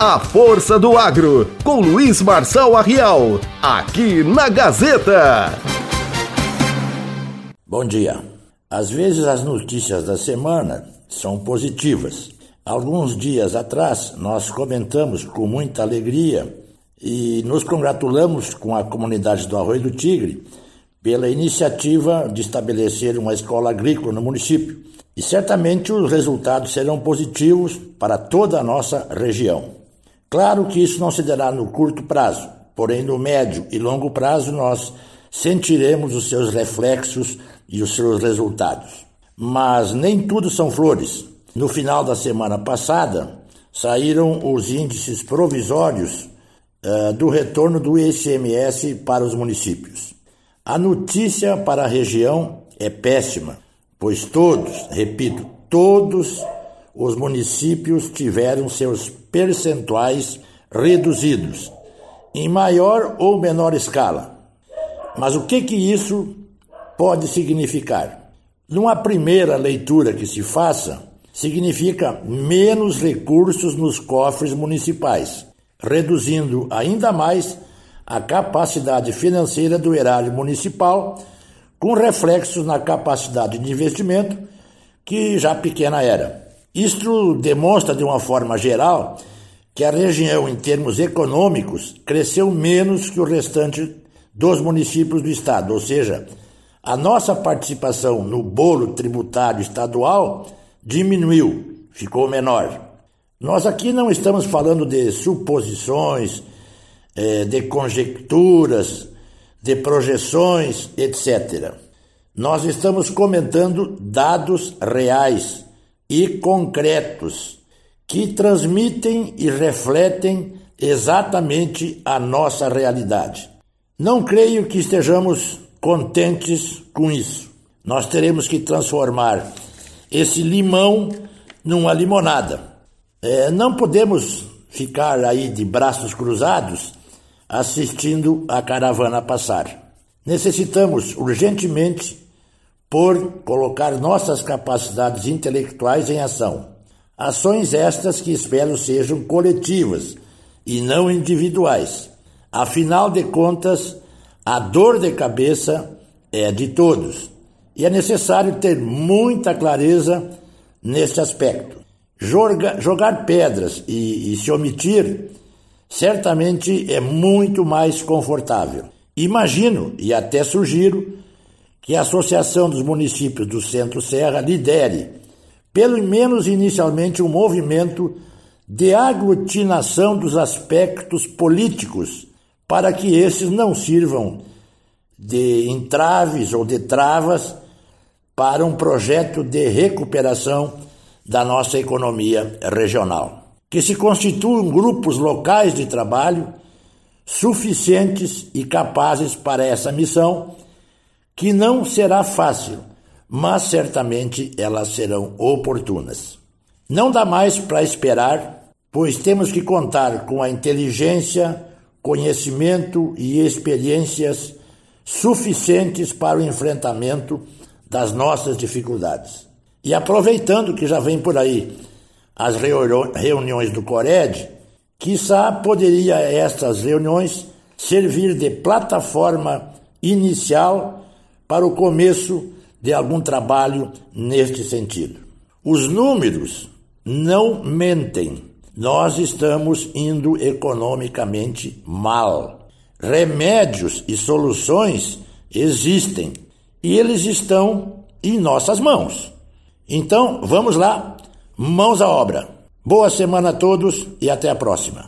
A Força do Agro, com Luiz Marçal Arrial, aqui na Gazeta. Bom dia. Às vezes as notícias da semana são positivas. Alguns dias atrás nós comentamos com muita alegria e nos congratulamos com a comunidade do Arroio do Tigre pela iniciativa de estabelecer uma escola agrícola no município. E certamente os resultados serão positivos para toda a nossa região. Claro que isso não se dará no curto prazo, porém no médio e longo prazo nós sentiremos os seus reflexos e os seus resultados. Mas nem tudo são flores. No final da semana passada, saíram os índices provisórios uh, do retorno do ICMS para os municípios. A notícia para a região é péssima, pois todos, repito, todos os municípios tiveram seus percentuais reduzidos, em maior ou menor escala. Mas o que, que isso pode significar? Numa primeira leitura que se faça, significa menos recursos nos cofres municipais, reduzindo ainda mais a capacidade financeira do erário municipal, com reflexos na capacidade de investimento, que já pequena era. Isto demonstra de uma forma geral que a região, em termos econômicos, cresceu menos que o restante dos municípios do estado, ou seja, a nossa participação no bolo tributário estadual diminuiu, ficou menor. Nós aqui não estamos falando de suposições, eh, de conjecturas, de projeções, etc. Nós estamos comentando dados reais e concretos que transmitem e refletem exatamente a nossa realidade. Não creio que estejamos contentes com isso. Nós teremos que transformar esse limão numa limonada. É, não podemos ficar aí de braços cruzados assistindo a caravana passar. Necessitamos urgentemente por colocar nossas capacidades intelectuais em ação. Ações estas que espero sejam coletivas e não individuais. Afinal de contas, a dor de cabeça é de todos e é necessário ter muita clareza neste aspecto. Joga, jogar pedras e, e se omitir certamente é muito mais confortável. Imagino e até sugiro que a Associação dos Municípios do Centro-Serra lidere, pelo menos inicialmente, um movimento de aglutinação dos aspectos políticos, para que esses não sirvam de entraves ou de travas para um projeto de recuperação da nossa economia regional. Que se constituam grupos locais de trabalho suficientes e capazes para essa missão que não será fácil, mas certamente elas serão oportunas. Não dá mais para esperar, pois temos que contar com a inteligência, conhecimento e experiências suficientes para o enfrentamento das nossas dificuldades. E aproveitando que já vem por aí as reuniões do Cored, quizá poderia estas reuniões servir de plataforma inicial para o começo de algum trabalho neste sentido. Os números não mentem. Nós estamos indo economicamente mal. Remédios e soluções existem e eles estão em nossas mãos. Então, vamos lá, mãos à obra. Boa semana a todos e até a próxima.